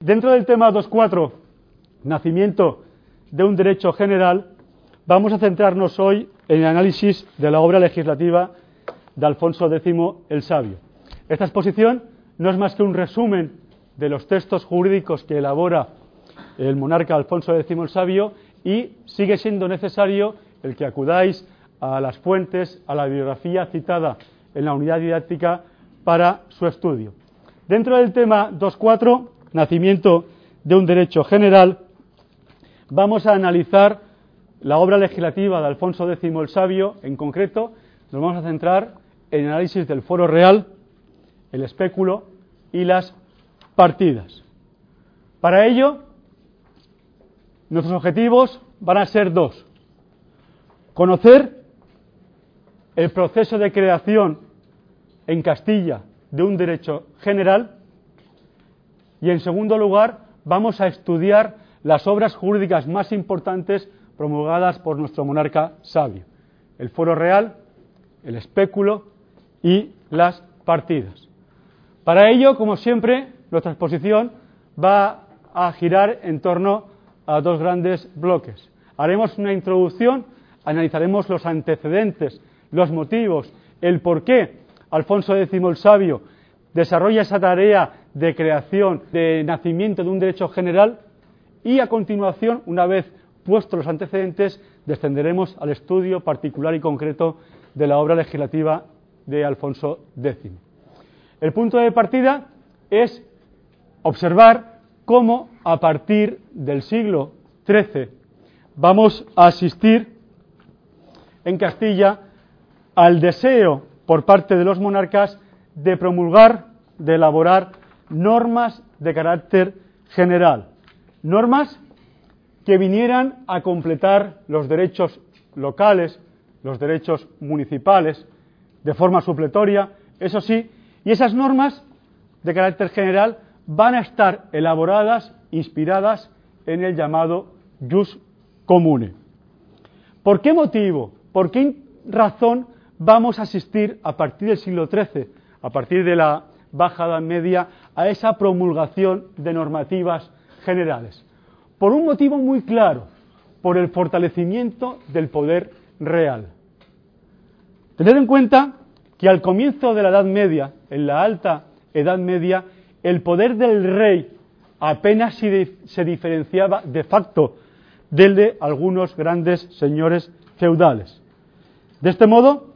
Dentro del tema 2.4, nacimiento de un derecho general, vamos a centrarnos hoy en el análisis de la obra legislativa de Alfonso X el Sabio. Esta exposición no es más que un resumen de los textos jurídicos que elabora el monarca Alfonso X el Sabio y sigue siendo necesario el que acudáis a las fuentes, a la bibliografía citada en la unidad didáctica para su estudio. Dentro del tema 2.4, nacimiento de un derecho general, vamos a analizar la obra legislativa de Alfonso X el Sabio, en concreto, nos vamos a centrar en el análisis del foro real, el espéculo y las partidas. Para ello, nuestros objetivos van a ser dos. Conocer el proceso de creación en Castilla de un derecho general y, en segundo lugar, vamos a estudiar las obras jurídicas más importantes promulgadas por nuestro monarca sabio, el foro real, el espéculo y las partidas. Para ello, como siempre, nuestra exposición va a girar en torno a dos grandes bloques. Haremos una introducción, analizaremos los antecedentes, los motivos, el por qué Alfonso X el Sabio desarrolla esa tarea de creación, de nacimiento de un derecho general y a continuación, una vez puestos los antecedentes, descenderemos al estudio particular y concreto de la obra legislativa de Alfonso X. El punto de partida es observar cómo a partir del siglo XIII vamos a asistir en Castilla al deseo por parte de los monarcas de promulgar, de elaborar normas de carácter general. Normas que vinieran a completar los derechos locales, los derechos municipales, de forma supletoria, eso sí, y esas normas de carácter general van a estar elaboradas, inspiradas en el llamado jus comune. ¿Por qué motivo? ¿Por qué razón vamos a asistir a partir del siglo XIII, a partir de la Baja Edad Media, a esa promulgación de normativas generales? Por un motivo muy claro, por el fortalecimiento del poder real. Tened en cuenta que al comienzo de la Edad Media, en la alta Edad Media, el poder del rey apenas se diferenciaba de facto del de algunos grandes señores feudales. De este modo,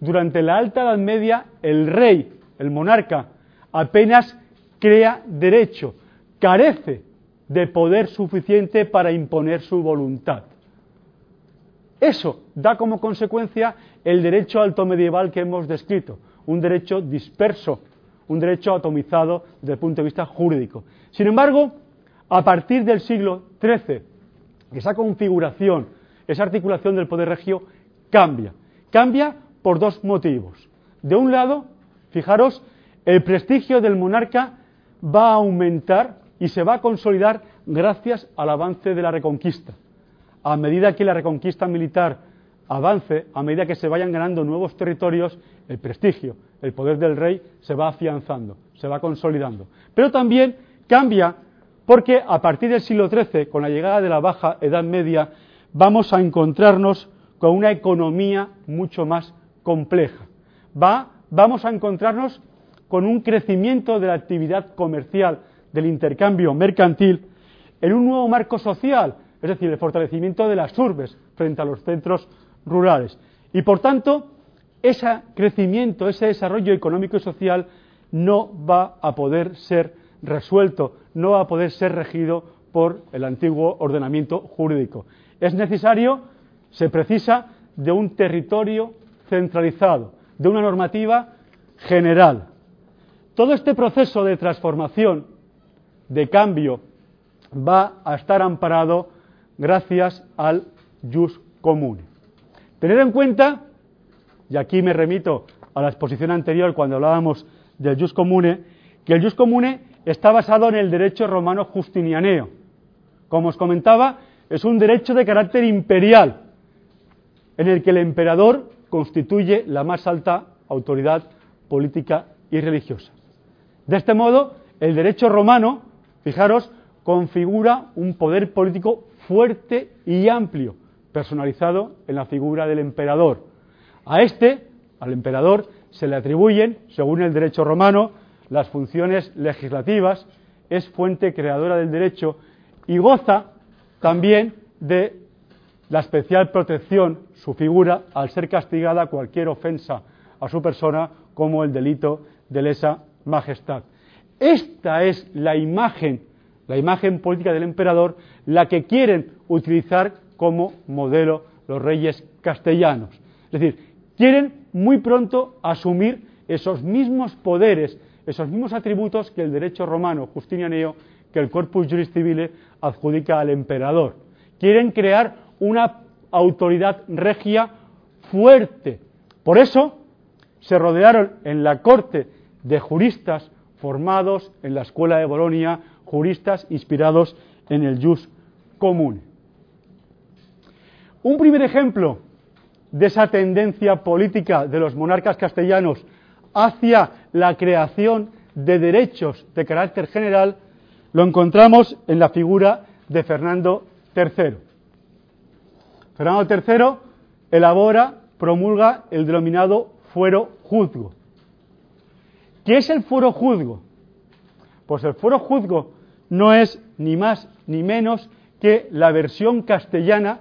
durante la Alta Edad Media, el rey, el monarca, apenas crea derecho, carece de poder suficiente para imponer su voluntad. Eso da como consecuencia el derecho alto medieval que hemos descrito, un derecho disperso, un derecho atomizado desde el punto de vista jurídico. Sin embargo, a partir del siglo XIII, esa configuración, esa articulación del poder regio cambia. Cambia por dos motivos. De un lado, fijaros, el prestigio del monarca va a aumentar y se va a consolidar gracias al avance de la reconquista. A medida que la reconquista militar avance, a medida que se vayan ganando nuevos territorios, el prestigio, el poder del rey se va afianzando, se va consolidando. Pero también cambia porque a partir del siglo XIII, con la llegada de la Baja Edad Media, vamos a encontrarnos con una economía mucho más compleja. Va, vamos a encontrarnos con un crecimiento de la actividad comercial, del intercambio mercantil, en un nuevo marco social, es decir, el fortalecimiento de las urbes frente a los centros rurales. Y por tanto, ese crecimiento, ese desarrollo económico y social no va a poder ser resuelto, no va a poder ser regido por el antiguo ordenamiento jurídico. Es necesario, se precisa de un territorio centralizado, de una normativa general. Todo este proceso de transformación, de cambio, va a estar amparado gracias al jus comune. Tener en cuenta, y aquí me remito a la exposición anterior cuando hablábamos del jus comune, que el jus comune está basado en el derecho romano justinianeo. Como os comentaba, es un derecho de carácter imperial, en el que el emperador constituye la más alta autoridad política y religiosas. De este modo, el derecho romano, fijaros, configura un poder político fuerte y amplio, personalizado en la figura del emperador. A este, al emperador, se le atribuyen, según el derecho romano, las funciones legislativas, es fuente creadora del derecho y goza también de la especial protección, su figura, al ser castigada cualquier ofensa a su persona como el delito de lesa majestad. Esta es la imagen, la imagen política del emperador, la que quieren utilizar como modelo los reyes castellanos. Es decir, quieren muy pronto asumir esos mismos poderes, esos mismos atributos que el derecho romano justinianeo, que el Corpus Juris Civile adjudica al emperador. Quieren crear una autoridad regia fuerte. Por eso se rodearon en la corte de juristas formados en la escuela de Bolonia, juristas inspirados en el jus comune. Un primer ejemplo de esa tendencia política de los monarcas castellanos hacia la creación de derechos de carácter general lo encontramos en la figura de Fernando III. Fernando III elabora, promulga el denominado fuero juzgo. ¿Qué es el fuero juzgo? Pues el fuero juzgo no es ni más ni menos que la versión castellana,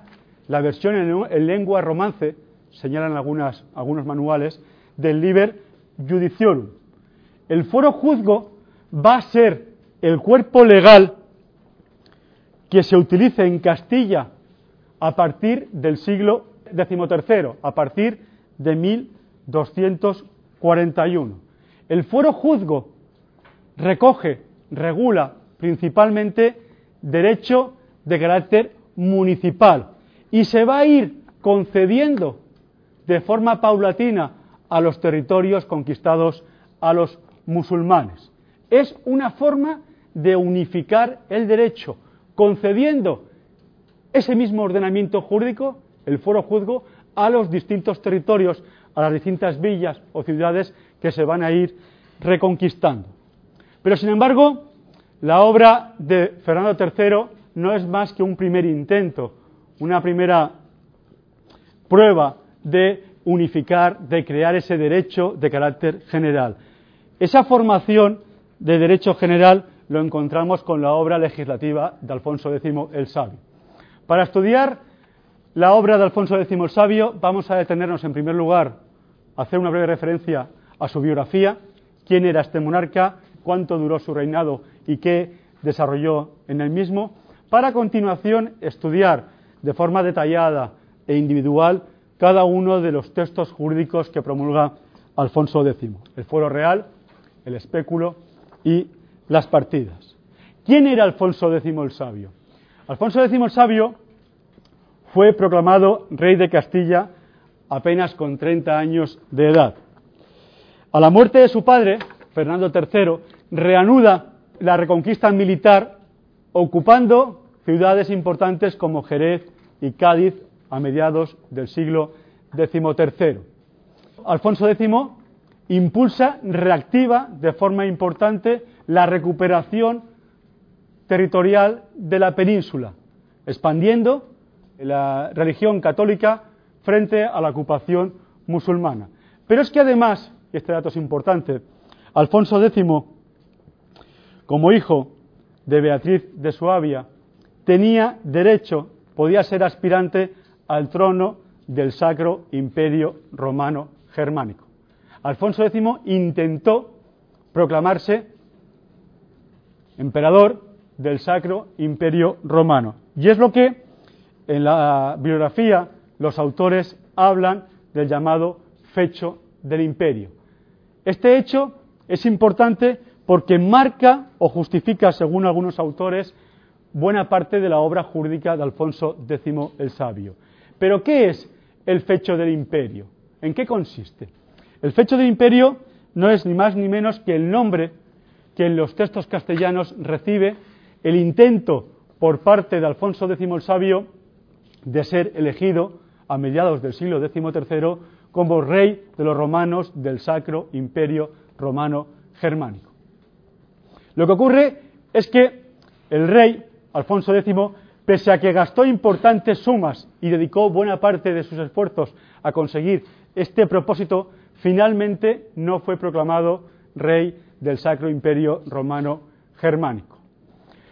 la versión en, lengua romance, señalan algunos manuales, del Liber Judiciorum. El fuero juzgo va a ser el cuerpo legal que se utilice en Castilla a partir del siglo XIII, a partir de 1241. El fuero juzgo recoge, regula principalmente derecho de carácter municipal y se va a ir concediendo de forma paulatina a los territorios conquistados a los musulmanes. Es una forma de unificar el derecho, concediendo ese mismo ordenamiento jurídico, el fuero juzgo, a los distintos territorios, a las distintas villas o ciudades que se van a ir reconquistando. Pero, sin embargo, la obra de Fernando III no es más que un primer intento, una primera prueba de unificar, de crear ese derecho de carácter general. Esa formación de derecho general lo encontramos con la obra legislativa de Alfonso X el Sabio. Para estudiar la obra de Alfonso X el Sabio vamos a detenernos en primer lugar a hacer una breve referencia a su biografía, quién era este monarca, cuánto duró su reinado y qué desarrolló en el mismo, para a continuación estudiar de forma detallada e individual cada uno de los textos jurídicos que promulga Alfonso X, el fuero real, el espéculo y las partidas. ¿Quién era Alfonso X el Sabio? Alfonso X el Sabio fue proclamado rey de Castilla apenas con 30 años de edad. A la muerte de su padre, Fernando III, reanuda la reconquista militar ocupando ciudades importantes como Jerez y Cádiz a mediados del siglo XIII. Alfonso X impulsa, reactiva de forma importante la recuperación territorial de la península, expandiendo la religión católica frente a la ocupación musulmana. Pero es que además y este dato es importante, Alfonso X, como hijo de Beatriz de Suabia, tenía derecho, podía ser aspirante al trono del Sacro Imperio Romano Germánico. Alfonso X intentó proclamarse emperador del Sacro Imperio Romano. Y es lo que en la biografía los autores hablan del llamado fecho del imperio. Este hecho es importante porque marca o justifica, según algunos autores, buena parte de la obra jurídica de Alfonso X el Sabio. Pero, ¿qué es el fecho del imperio? ¿En qué consiste? El fecho del imperio no es ni más ni menos que el nombre que en los textos castellanos recibe el intento por parte de Alfonso X el Sabio de ser elegido a mediados del siglo XIII como rey de los romanos del Sacro Imperio romano germánico. Lo que ocurre es que el rey, Alfonso X, pese a que gastó importantes sumas y dedicó buena parte de sus esfuerzos a conseguir este propósito, finalmente no fue proclamado rey del Sacro Imperio Romano Germánico.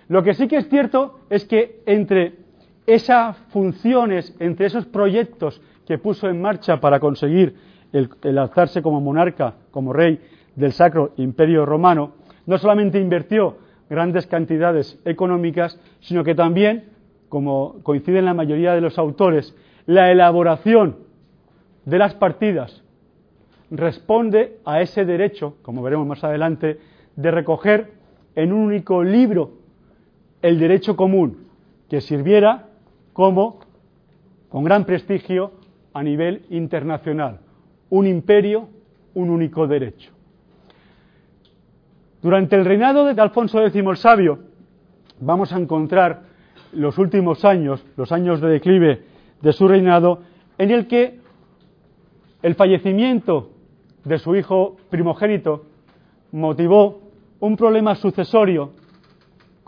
Lo que sí que es cierto es que entre esas funciones, entre esos proyectos que puso en marcha para conseguir el, alzarse como monarca, como rey del Sacro Imperio Romano, no solamente invirtió grandes cantidades económicas, sino que también, como coinciden la mayoría de los autores, la elaboración de las partidas responde a ese derecho, como veremos más adelante, de recoger en un único libro el derecho común, que sirviera como, con gran prestigio, a nivel internacional. Un imperio, un único derecho. Durante el reinado de Alfonso X el Sabio, vamos a encontrar los últimos años, los años de declive de su reinado, en el que el fallecimiento de su hijo primogénito motivó un problema sucesorio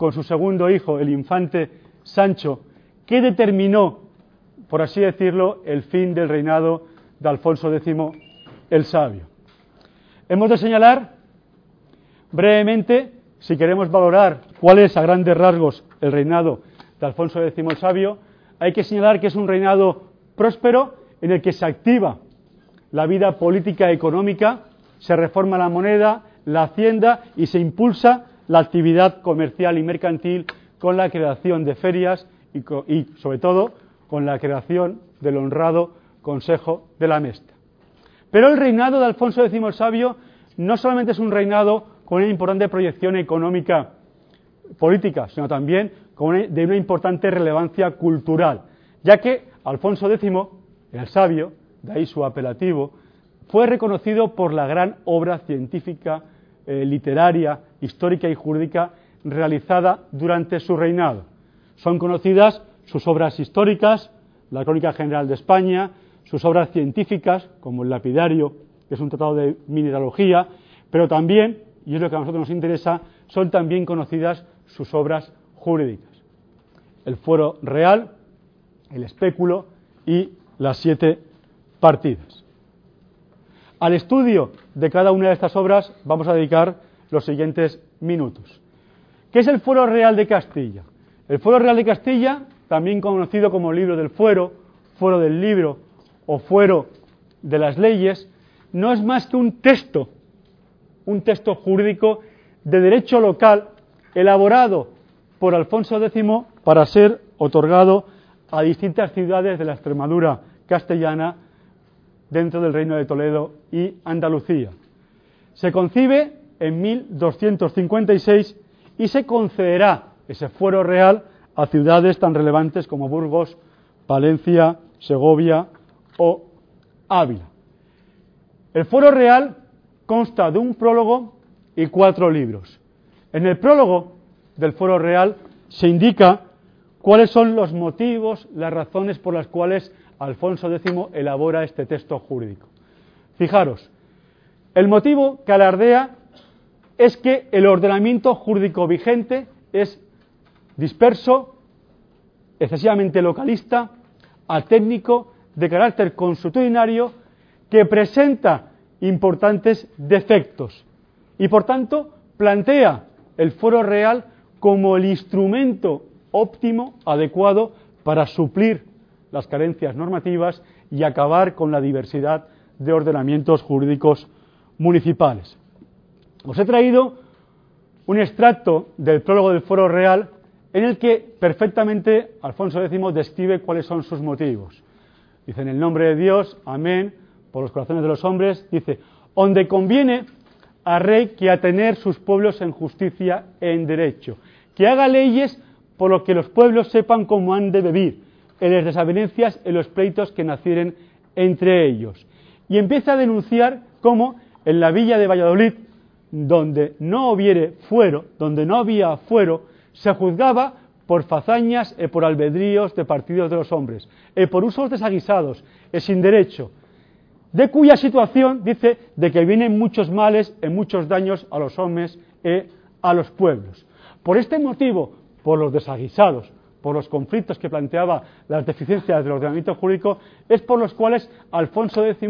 con su segundo hijo, el infante Sancho, que determinó, por así decirlo, el fin del reinado de Alfonso X el Sabio. Hemos de señalar brevemente, si queremos valorar cuál es a grandes rasgos el reinado de Alfonso X el Sabio, hay que señalar que es un reinado próspero en el que se activa la vida política y económica, se reforma la moneda, la hacienda y se impulsa la actividad comercial y mercantil con la creación de ferias y, sobre todo, con la creación del honrado Consejo de la Mesta. Pero el reinado de Alfonso X el Sabio no solamente es un reinado con una importante proyección económica política, sino también de una importante relevancia cultural, ya que Alfonso X, el Sabio, de ahí su apelativo, fue reconocido por la gran obra científica, eh, literaria, histórica y jurídica realizada durante su reinado. Son conocidas sus obras históricas, la Crónica General de España, sus obras científicas, como el Lapidario, que es un tratado de mineralogía, pero también, y es lo que a nosotros nos interesa, son también conocidas sus obras jurídicas. El fuero real, el espéculo y las siete partidas. Al estudio de cada una de estas obras vamos a dedicar los siguientes minutos. ¿Qué es el Fuero Real de Castilla? El Fuero Real de Castilla, también conocido como Libro del Fuero, Fuero del Libro o Fuero de las Leyes, no es más que un texto, un texto jurídico de derecho local elaborado por Alfonso X para ser otorgado a distintas ciudades de la Extremadura castellana dentro del Reino de Toledo y Andalucía. Se concibe en 1256 y se concederá ese fuero real a ciudades tan relevantes como Burgos, Palencia, Segovia o Ávila. El fuero real consta de un prólogo y cuatro libros. En el prólogo del fuero real se indica cuáles son los motivos, las razones por las cuales Alfonso X elabora este texto jurídico. Fijaros, el motivo que alardea es que el ordenamiento jurídico vigente es disperso, excesivamente localista, atécnico, de carácter consuetudinario, que presenta importantes defectos y, por tanto, plantea el foro real como el instrumento óptimo, adecuado, para suplir las carencias normativas y acabar con la diversidad de ordenamientos jurídicos municipales. Os he traído un extracto del prólogo del Foro Real en el que perfectamente Alfonso X describe cuáles son sus motivos. Dice, en el nombre de Dios, amén, por los corazones de los hombres, dice, donde conviene a rey que a tener sus pueblos en justicia e en derecho, que haga leyes por lo que los pueblos sepan cómo han de vivir, en las desavenencias, en los pleitos que nacieren entre ellos. Y empieza a denunciar cómo en la villa de Valladolid, donde no hubiere fuero, donde no había fuero, se juzgaba por fazañas y por albedríos de partidos de los hombres, y por usos desaguisados, y sin derecho. de cuya situación dice de que vienen muchos males y muchos daños a los hombres y a los pueblos. Por este motivo, por los desaguisados, por los conflictos que planteaba las deficiencias del ordenamiento jurídico, es por los cuales Alfonso X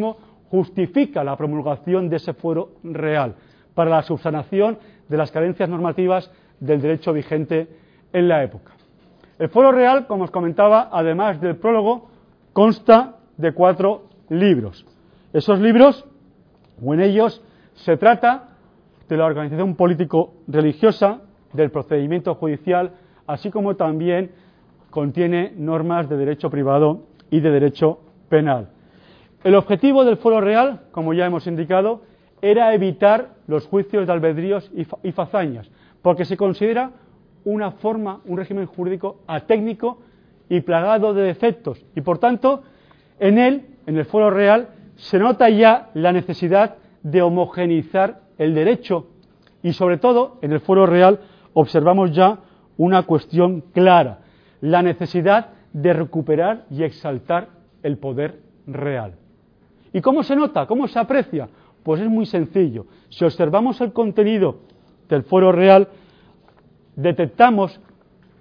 justifica la promulgación de ese fuero real para la subsanación de las carencias normativas del derecho vigente en la época. El fuero real, como os comentaba, además del prólogo, consta de cuatro libros. Esos libros, o en ellos, se trata de la organización político-religiosa, del procedimiento judicial, así como también contiene normas de derecho privado y de derecho penal. El objetivo del foro real, como ya hemos indicado, era evitar los juicios de albedríos y fazañas, porque se considera una forma, un régimen jurídico atécnico y plagado de defectos. Y por tanto, en él, en el foro real, se nota ya la necesidad de homogeneizar el derecho y sobre todo en el foro real observamos ya una cuestión clara, la necesidad de recuperar y exaltar el poder real. ¿Y cómo se nota? ¿Cómo se aprecia? Pues es muy sencillo. Si observamos el contenido del foro real, detectamos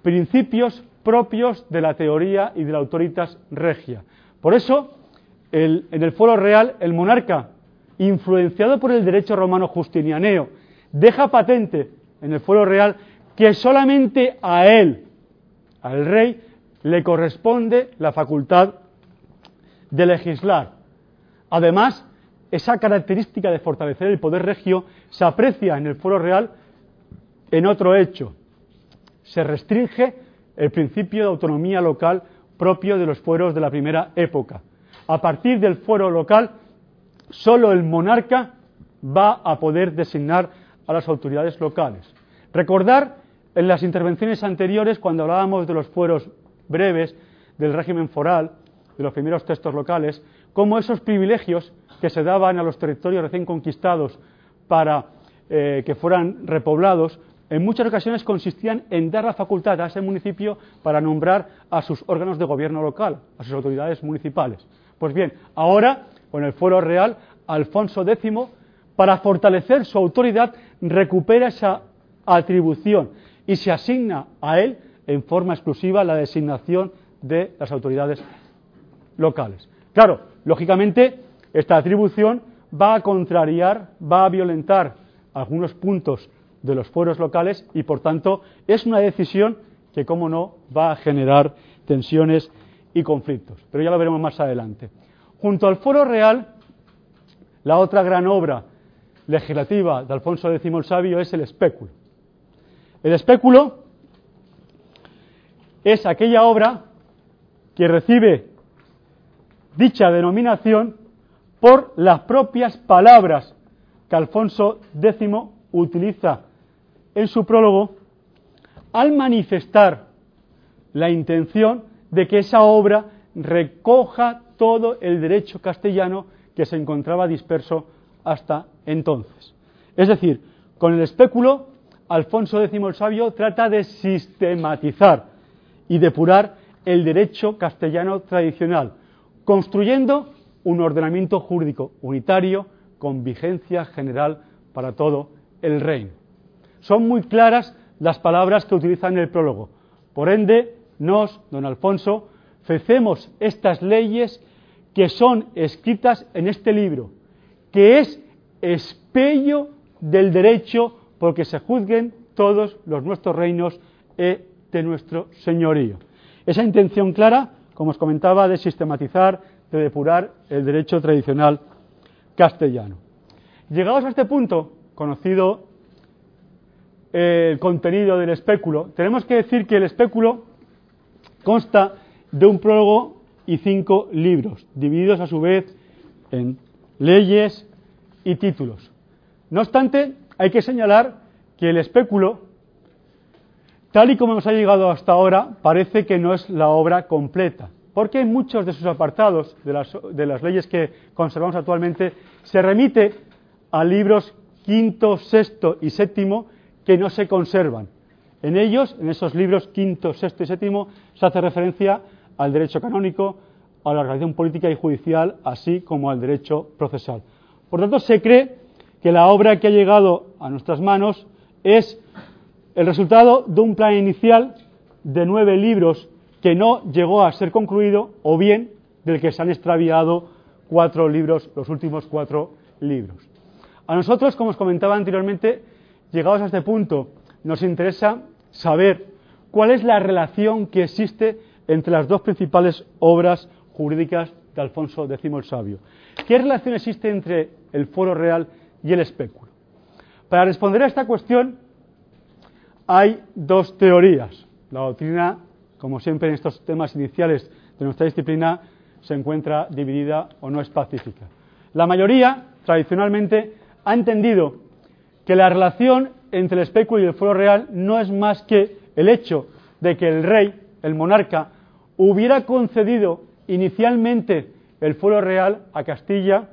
principios propios de la teoría y de la autoritas regia. Por eso, en el foro real, el monarca, influenciado por el derecho romano justinianeo, deja patente en el foro real que solamente a él, al rey, le corresponde la facultad de legislar. Además, esa característica de fortalecer el poder regio se aprecia en el foro real en otro hecho. Se restringe el principio de autonomía local propio de los fueros de la primera época. A partir del fuero local, solo el monarca va a poder designar a las autoridades locales. Recordar en las intervenciones anteriores, cuando hablábamos de los fueros breves del régimen foral, de los primeros textos locales, cómo esos privilegios que se daban a los territorios recién conquistados para eh, que fueran repoblados, en muchas ocasiones consistían en dar la facultad a ese municipio para nombrar a sus órganos de gobierno local, a sus autoridades municipales. Pues bien, ahora, con el fuero real, Alfonso X, para fortalecer su autoridad, recupera esa atribución y se asigna a él en forma exclusiva la designación de las autoridades locales. Claro, lógicamente, esta atribución va a contrariar, va a violentar algunos puntos de los fueros locales y, por tanto, es una decisión que, como no, va a generar tensiones y conflictos. Pero ya lo veremos más adelante. Junto al foro real, la otra gran obra legislativa de Alfonso X el Sabio es el espéculo. El espéculo es aquella obra que recibe dicha denominación por las propias palabras que Alfonso X utiliza en su prólogo al manifestar la intención de que esa obra recoja todo el derecho castellano que se encontraba disperso hasta entonces. Es decir, con el espéculo, Alfonso X el Sabio trata de sistematizar y depurar el derecho castellano tradicional, construyendo un ordenamiento jurídico unitario con vigencia general para todo el reino. Son muy claras las palabras que utiliza en el prólogo. Por ende, nos, don Alfonso, fecemos estas leyes que son escritas en este libro, que es espello del derecho porque se juzguen todos los nuestros reinos e de nuestro señorío. Esa intención clara, como os comentaba, de sistematizar, de depurar el derecho tradicional castellano. Llegados a este punto, conocido el contenido del espéculo, tenemos que decir que el espéculo consta de un prólogo y cinco libros, divididos a su vez en leyes y títulos. No obstante, hay que señalar que el espéculo, tal y como nos ha llegado hasta ahora, parece que no es la obra completa, porque en muchos de sus apartados, de las, leyes que conservamos actualmente, se remite a libros quinto, sexto y séptimo que no se conservan. En ellos, en esos libros quinto, sexto y séptimo, se hace referencia al derecho canónico, a la organización política y judicial, así como al derecho procesal. Por tanto, se cree que la obra que ha llegado a nuestras manos es el resultado de un plan inicial de nueve libros que no llegó a ser concluido o bien del que se han extraviado cuatro libros, los últimos cuatro libros. A nosotros, como os comentaba anteriormente, llegados a este punto, nos interesa saber cuál es la relación que existe entre las dos principales obras jurídicas de Alfonso X el Sabio. ¿Qué relación existe entre el foro real y el espéculo? Para responder a esta cuestión hay dos teorías. La doctrina, como siempre en estos temas iniciales de nuestra disciplina, se encuentra dividida o no es pacífica. La mayoría, tradicionalmente, ha entendido que la relación entre el espéculo y el foro real no es más que el hecho de que el rey, el monarca, hubiera concedido inicialmente el fuero real a Castilla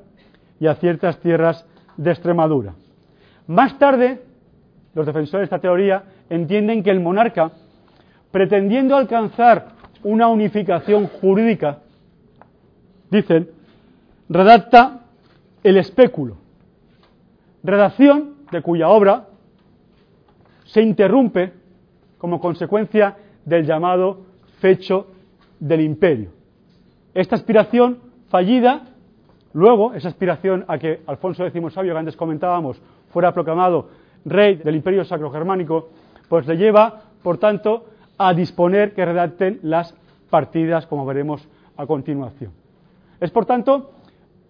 y a ciertas tierras de Extremadura. Más tarde, los defensores de esta teoría entienden que el monarca, pretendiendo alcanzar una unificación jurídica, dicen, redacta el espéculo, redacción de cuya obra se interrumpe como consecuencia del llamado fecho del imperio. Esta aspiración fallida, luego, esa aspiración a que Alfonso X Sabio, que antes comentábamos, fuera proclamado rey del imperio sacro-germánico, pues le lleva, por tanto, a disponer que redacten las partidas, como veremos a continuación. Es, por tanto,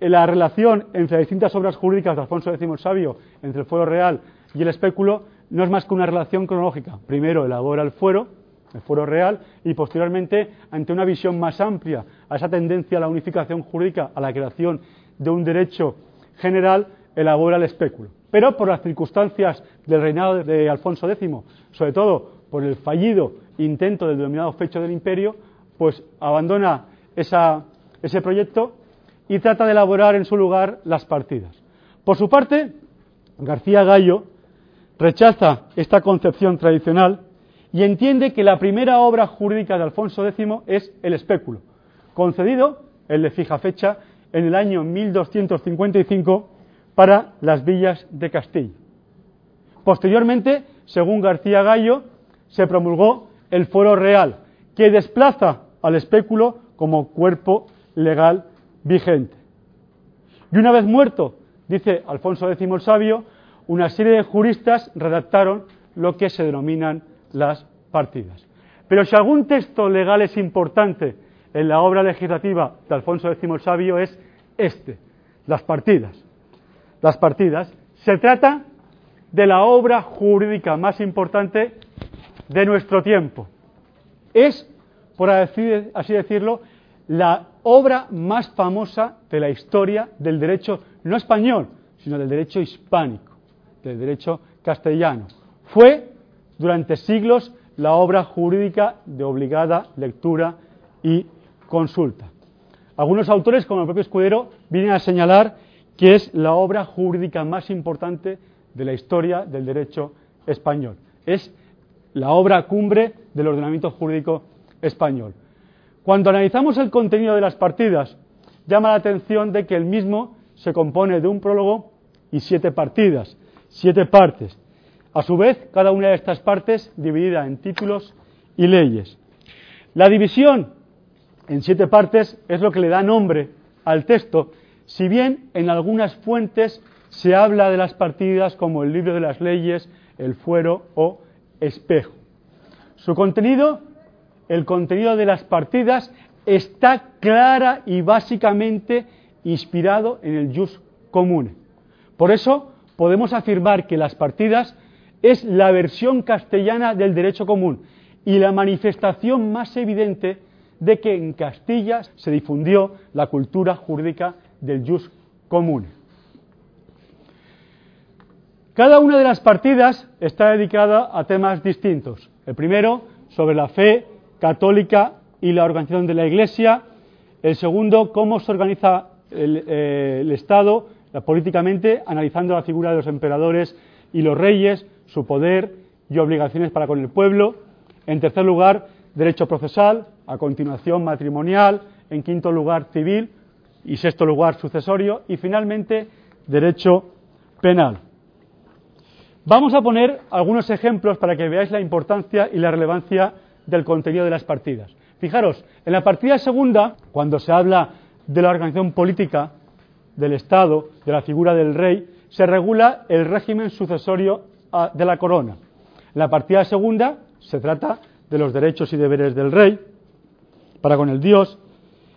la relación entre las distintas obras jurídicas de Alfonso X Sabio, entre el fuero real y el espéculo, no es más que una relación cronológica. Primero elabora el fuero, el fuero real, y posteriormente, ante una visión más amplia a esa tendencia a la unificación jurídica, a la creación de un derecho general, elabora el espéculo. Pero por las circunstancias del reinado de Alfonso X, sobre todo por el fallido intento del denominado fecho del imperio, pues abandona ese proyecto y trata de elaborar en su lugar las partidas. Por su parte, García Gallo rechaza esta concepción tradicional y entiende que la primera obra jurídica de Alfonso X es el espéculo, concedido, el de fija fecha, en el año 1255 para las villas de Castilla. Posteriormente, según García Gallo, se promulgó el Foro Real, que desplaza al espéculo como cuerpo legal vigente. Y una vez muerto, dice Alfonso X el Sabio, una serie de juristas redactaron lo que se denominan las partidas. Pero si algún texto legal es importante en la obra legislativa de Alfonso X el Sabio es este, las partidas. Las partidas. Se trata de la obra jurídica más importante de nuestro tiempo. Es, por así decirlo, la obra más famosa de la historia del derecho no español, sino del derecho hispánico del derecho castellano. Fue durante siglos la obra jurídica de obligada lectura y consulta. Algunos autores, como el propio Escudero, vienen a señalar que es la obra jurídica más importante de la historia del derecho español. Es la obra cumbre del ordenamiento jurídico español. Cuando analizamos el contenido de las partidas, llama la atención de que el mismo se compone de un prólogo y siete partidas, siete partes. A su vez, cada una de estas partes dividida en títulos y leyes. La división en siete partes es lo que le da nombre al texto, si bien en algunas fuentes se habla de las partidas como el libro de las leyes, el fuero o espejo. Su contenido, el contenido de las partidas, está clara y básicamente inspirado en el jus comune. Por eso, podemos afirmar que las partidas es la versión castellana del derecho común y la manifestación más evidente de que en Castilla se difundió la cultura jurídica del jus común. Cada una de las partidas está dedicada a temas distintos. El primero, sobre la fe católica y la organización de la Iglesia. El segundo, cómo se organiza el, eh, el Estado políticamente, analizando la figura de los emperadores y los reyes, su poder y obligaciones para con el pueblo. En tercer lugar, derecho procesal, a continuación matrimonial, en quinto lugar civil y sexto lugar sucesorio y finalmente derecho penal. Vamos a poner algunos ejemplos para que veáis la importancia y la relevancia del contenido de las partidas. Fijaros, en la partida segunda, cuando se habla de la organización política del Estado, de la figura del rey, se regula el régimen sucesorio de la corona. La partida segunda se trata de los derechos y deberes del rey para con el Dios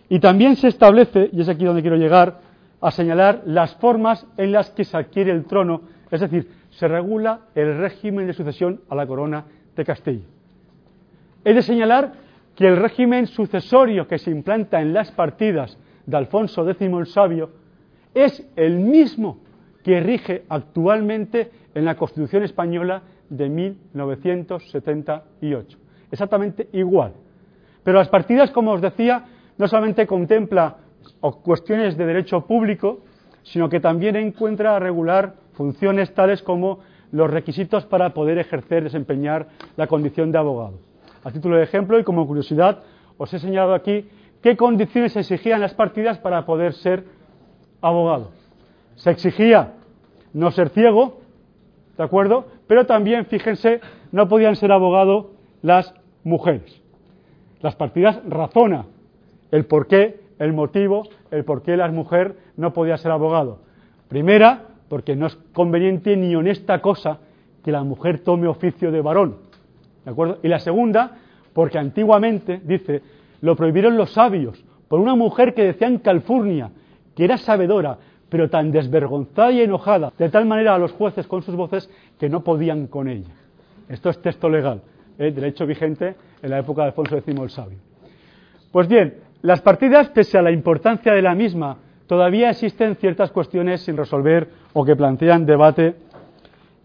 y también se establece, y es aquí donde quiero llegar, a señalar las formas en las que se adquiere el trono, es decir, se regula el régimen de sucesión a la corona de Castilla. He de señalar que el régimen sucesorio que se implanta en las partidas de Alfonso X el Sabio es el mismo que rige actualmente en la Constitución española de 1978. Exactamente igual. Pero las partidas, como os decía, no solamente contempla cuestiones de derecho público, sino que también encuentra a regular funciones tales como los requisitos para poder ejercer, desempeñar la condición de abogado. A título de ejemplo y como curiosidad, os he señalado aquí qué condiciones se exigían las partidas para poder ser abogado. Se exigía no ser ciego, ¿de acuerdo? Pero también, fíjense, no podían ser abogado las mujeres. Las partidas razona el por qué, el motivo, el por qué la mujer no podía ser abogado. Primera, porque no es conveniente ni honesta cosa que la mujer tome oficio de varón. ¿De acuerdo? Y la segunda, porque antiguamente, dice, lo prohibieron los sabios por una mujer que decía en Calfurnia que era sabedora, pero tan desvergonzada y enojada, de tal manera a los jueces con sus voces que no podían con ella. Esto es texto legal, ¿eh? derecho vigente en la época de Alfonso X el Sabio. Pues bien, las partidas, pese a la importancia de la misma, todavía existen ciertas cuestiones sin resolver o que plantean debate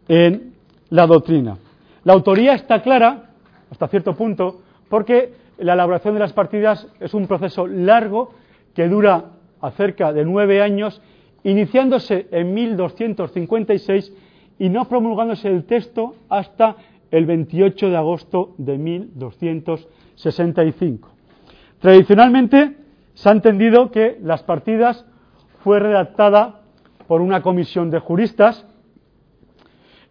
en la doctrina. La autoría está clara, hasta cierto punto, porque la elaboración de las partidas es un proceso largo que dura acerca de nueve años, iniciándose en 1256 y no promulgándose el texto hasta el 28 de agosto de 1265. Tradicionalmente se ha entendido que las partidas fue redactada por una comisión de juristas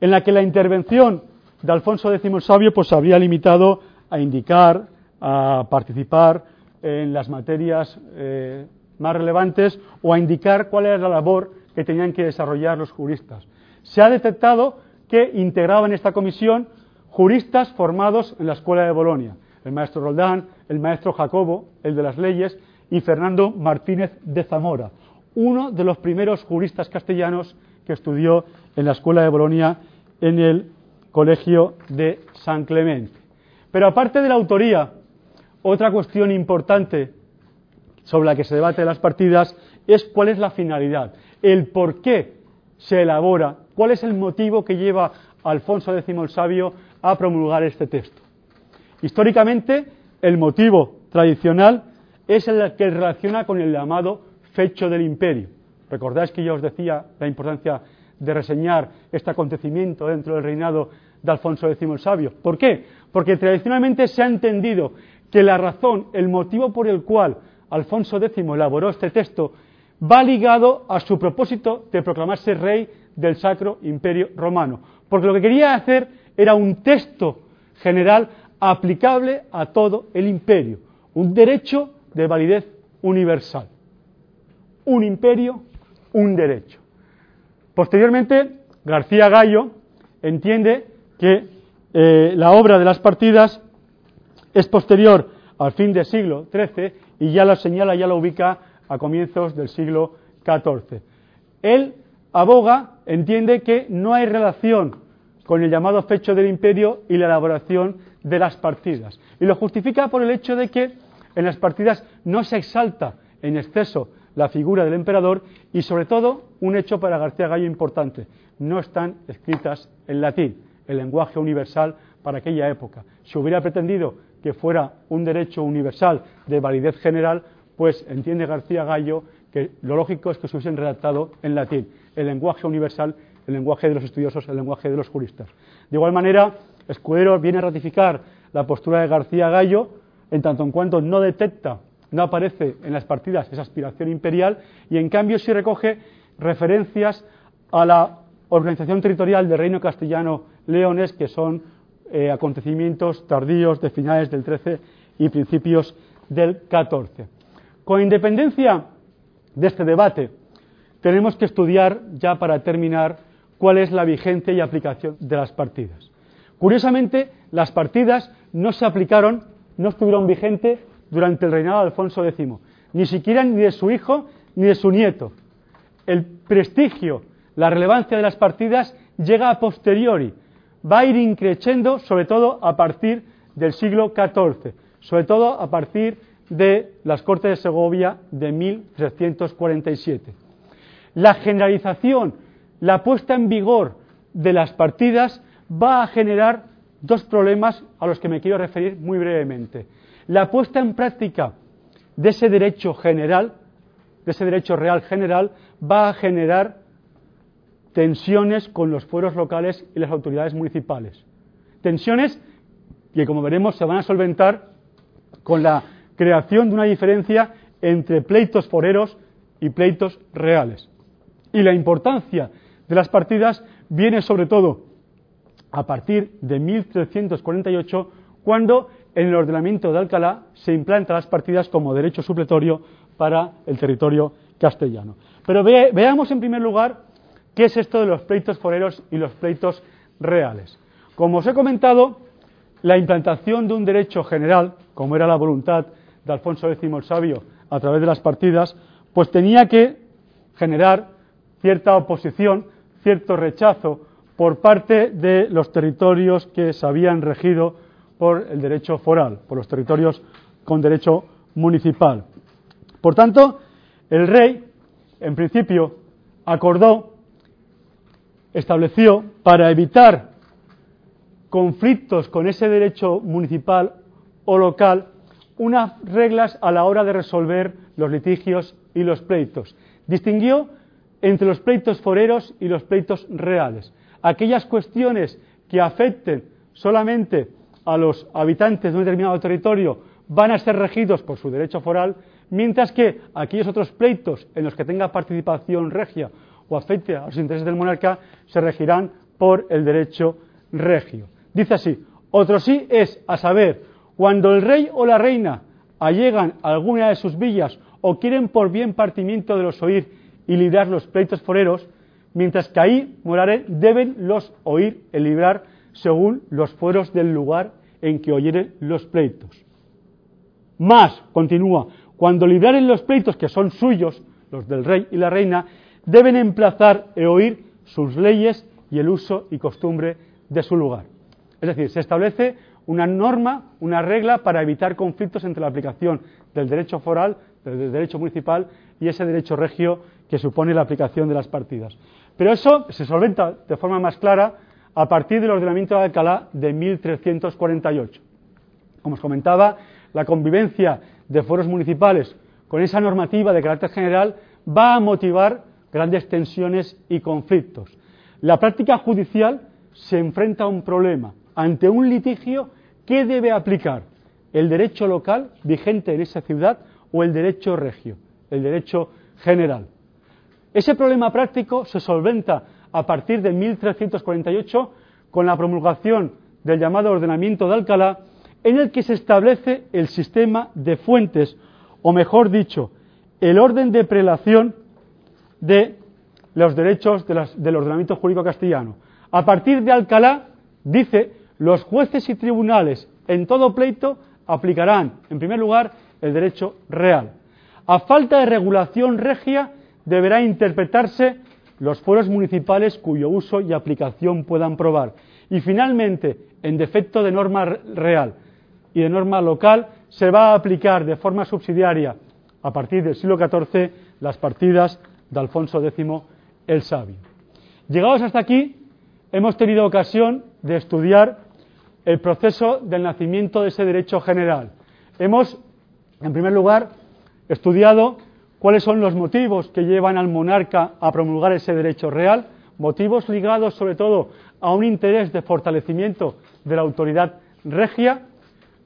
en la que la intervención de Alfonso X el Sabio pues habría limitado a indicar, a participar en las materias eh, más relevantes o a indicar cuál era la labor que tenían que desarrollar los juristas. Se ha detectado que integraban esta comisión juristas formados en la Escuela de Bolonia, el maestro Roldán, el maestro Jacobo, el de las leyes, y Fernando Martínez de Zamora, uno de los primeros juristas castellanos que estudió en la Escuela de Bolonia en el Colegio de San Clemente. Pero aparte de la autoría, otra cuestión importante sobre la que se debate las partidas es cuál es la finalidad, el por qué se elabora, cuál es el motivo que lleva a Alfonso X el Sabio a promulgar este texto. Históricamente, el motivo tradicional es el que relaciona con el llamado fecho del imperio. Recordáis que yo os decía la importancia de reseñar este acontecimiento dentro del reinado de Alfonso X el Sabio. ¿Por qué? Porque tradicionalmente se ha entendido que la razón, el motivo por el cual Alfonso X elaboró este texto va ligado a su propósito de proclamarse rey del Sacro Imperio Romano. Porque lo que quería hacer era un texto general aplicable a todo el imperio, un derecho de validez universal. Un imperio, un derecho. Posteriormente, García Gallo entiende que eh, la obra de las partidas es posterior al fin del siglo XIII y ya la señala, ya la ubica a comienzos del siglo XIV. Él aboga, entiende que no hay relación con el llamado fecho del imperio y la elaboración de las partidas. Y lo justifica por el hecho de que en las partidas no se exalta en exceso la figura del emperador y sobre todo un hecho para García Gallo importante, no están escritas en latín, el lenguaje universal para aquella época. Si hubiera pretendido que fuera un derecho universal de validez general, pues entiende García Gallo que lo lógico es que se hubiesen redactado en latín, el lenguaje universal, el lenguaje de los estudiosos, el lenguaje de los juristas. De igual manera, Escudero viene a ratificar la postura de García Gallo en tanto en cuanto no detecta, no aparece en las partidas esa aspiración imperial, y en cambio sí recoge referencias a la organización territorial del reino castellano leones, que son eh, acontecimientos tardíos de finales del 13 y principios del 14. Con independencia de este debate, tenemos que estudiar, ya para terminar, cuál es la vigencia y aplicación de las partidas. Curiosamente, las partidas no se aplicaron, no estuvieron vigentes durante el reinado de Alfonso X, ni siquiera ni de su hijo ni de su nieto. El prestigio, la relevancia de las partidas llega a posteriori, va a ir increciendo sobre todo a partir del siglo XIV, sobre todo a partir de las Cortes de Segovia de 1347. La generalización, la puesta en vigor de las partidas va a generar dos problemas a los que me quiero referir muy brevemente. La puesta en práctica de ese derecho general, de ese derecho real general, va a generar tensiones con los fueros locales y las autoridades municipales. Tensiones que, como veremos, se van a solventar con la creación de una diferencia entre pleitos foreros y pleitos reales. Y la importancia de las partidas viene sobre todo a partir de 1348, cuando en el ordenamiento de Alcalá se implantan las partidas como derecho supletorio para el territorio castellano. Pero veamos en primer lugar qué es esto de los pleitos foreros y los pleitos reales. Como os he comentado, la implantación de un derecho general, como era la voluntad de Alfonso X el Sabio a través de las partidas, pues tenía que generar cierta oposición, cierto rechazo por parte de los territorios que se habían regido por el derecho foral, por los territorios con derecho municipal. Por tanto, el rey, en principio, acordó, estableció, para evitar conflictos con ese derecho municipal o local, unas reglas a la hora de resolver los litigios y los pleitos. Distinguió entre los pleitos foreros y los pleitos reales. Aquellas cuestiones que afecten solamente a los habitantes de un determinado territorio van a ser regidos por su derecho foral, mientras que aquellos otros pleitos en los que tenga participación regia o afecte a los intereses del monarca se regirán por el derecho regio. Dice así, otro sí es, a saber, cuando el rey o la reina allegan a alguna de sus villas o quieren por bien partimiento de los oír y librar los pleitos foreros, mientras que ahí moraren deben los oír y librar según los fueros del lugar en que oyeren los pleitos. Más, continúa, cuando libraren los pleitos que son suyos, los del rey y la reina, deben emplazar e oír sus leyes y el uso y costumbre de su lugar. Es decir, se establece una norma, una regla para evitar conflictos entre la aplicación del derecho foral, del derecho municipal y ese derecho regio que supone la aplicación de las partidas. Pero eso se solventa de forma más clara a partir del ordenamiento de Alcalá de 1348. Como os comentaba, la convivencia de foros municipales con esa normativa de carácter general va a motivar grandes tensiones y conflictos. La práctica judicial se enfrenta a un problema. Ante un litigio, ¿qué debe aplicar? ¿El derecho local vigente en esa ciudad o el derecho regio, el derecho general? Ese problema práctico se solventa a partir de 1348 con la promulgación del llamado ordenamiento de Alcalá, en el que se establece el sistema de fuentes, o mejor dicho, el orden de prelación de los derechos del ordenamiento jurídico castellano. A partir de Alcalá, dice, los jueces y tribunales en todo pleito aplicarán, en primer lugar, el derecho real. A falta de regulación regia, deberá interpretarse los foros municipales cuyo uso y aplicación puedan probar. Y finalmente, en defecto de norma real y de norma local, se va a aplicar de forma subsidiaria, a partir del siglo XIV, las partidas de Alfonso X el Sabio. Llegados hasta aquí, hemos tenido ocasión de estudiar el proceso del nacimiento de ese derecho general. Hemos, en primer lugar, estudiado cuáles son los motivos que llevan al monarca a promulgar ese derecho real, motivos ligados sobre todo a un interés de fortalecimiento de la autoridad regia.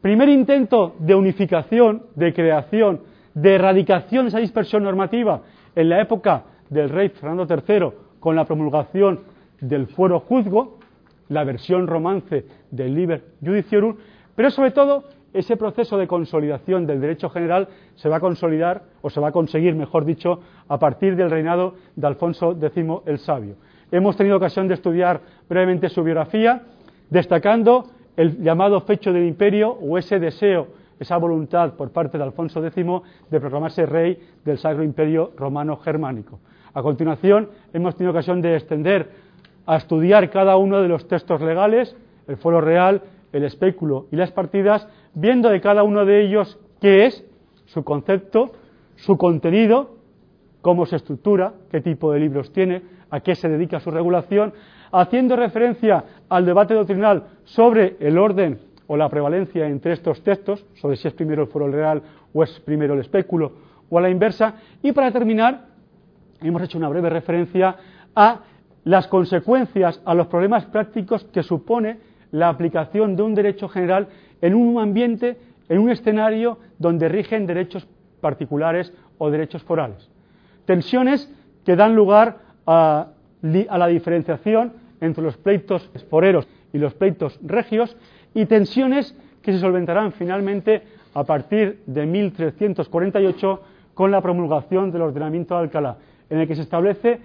Primer intento de unificación, de creación, de erradicación de esa dispersión normativa en la época del rey Fernando III con la promulgación del fuero juzgo, la versión romance del Liber Judiciorum, pero sobre todo ese proceso de consolidación del derecho general se va a consolidar, o se va a conseguir, mejor dicho, a partir del reinado de Alfonso X el Sabio. Hemos tenido ocasión de estudiar brevemente su biografía, destacando el llamado fecho del imperio o ese deseo, esa voluntad por parte de Alfonso X de proclamarse rey del Sacro Imperio Romano Germánico. A continuación, hemos tenido ocasión de extender a estudiar cada uno de los textos legales, el fuero real, el espéculo y las partidas, viendo de cada uno de ellos qué es, su concepto, su contenido, cómo se estructura, qué tipo de libros tiene, a qué se dedica su regulación, haciendo referencia al debate doctrinal sobre el orden o la prevalencia entre estos textos, sobre si es primero el foro real o es primero el espéculo o a la inversa, y para terminar, hemos hecho una breve referencia a las consecuencias, a los problemas prácticos que supone la aplicación de un derecho general en un ambiente, en un escenario donde rigen derechos particulares o derechos forales. Tensiones que dan lugar a, la diferenciación entre los pleitos foreros y los pleitos regios y tensiones que se solventarán finalmente a partir de 1348 con la promulgación del ordenamiento de Alcalá, en el que se establece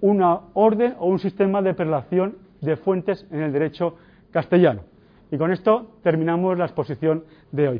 una orden o un sistema de prelación de fuentes en el derecho castellano. Y con esto terminamos la exposición de hoy.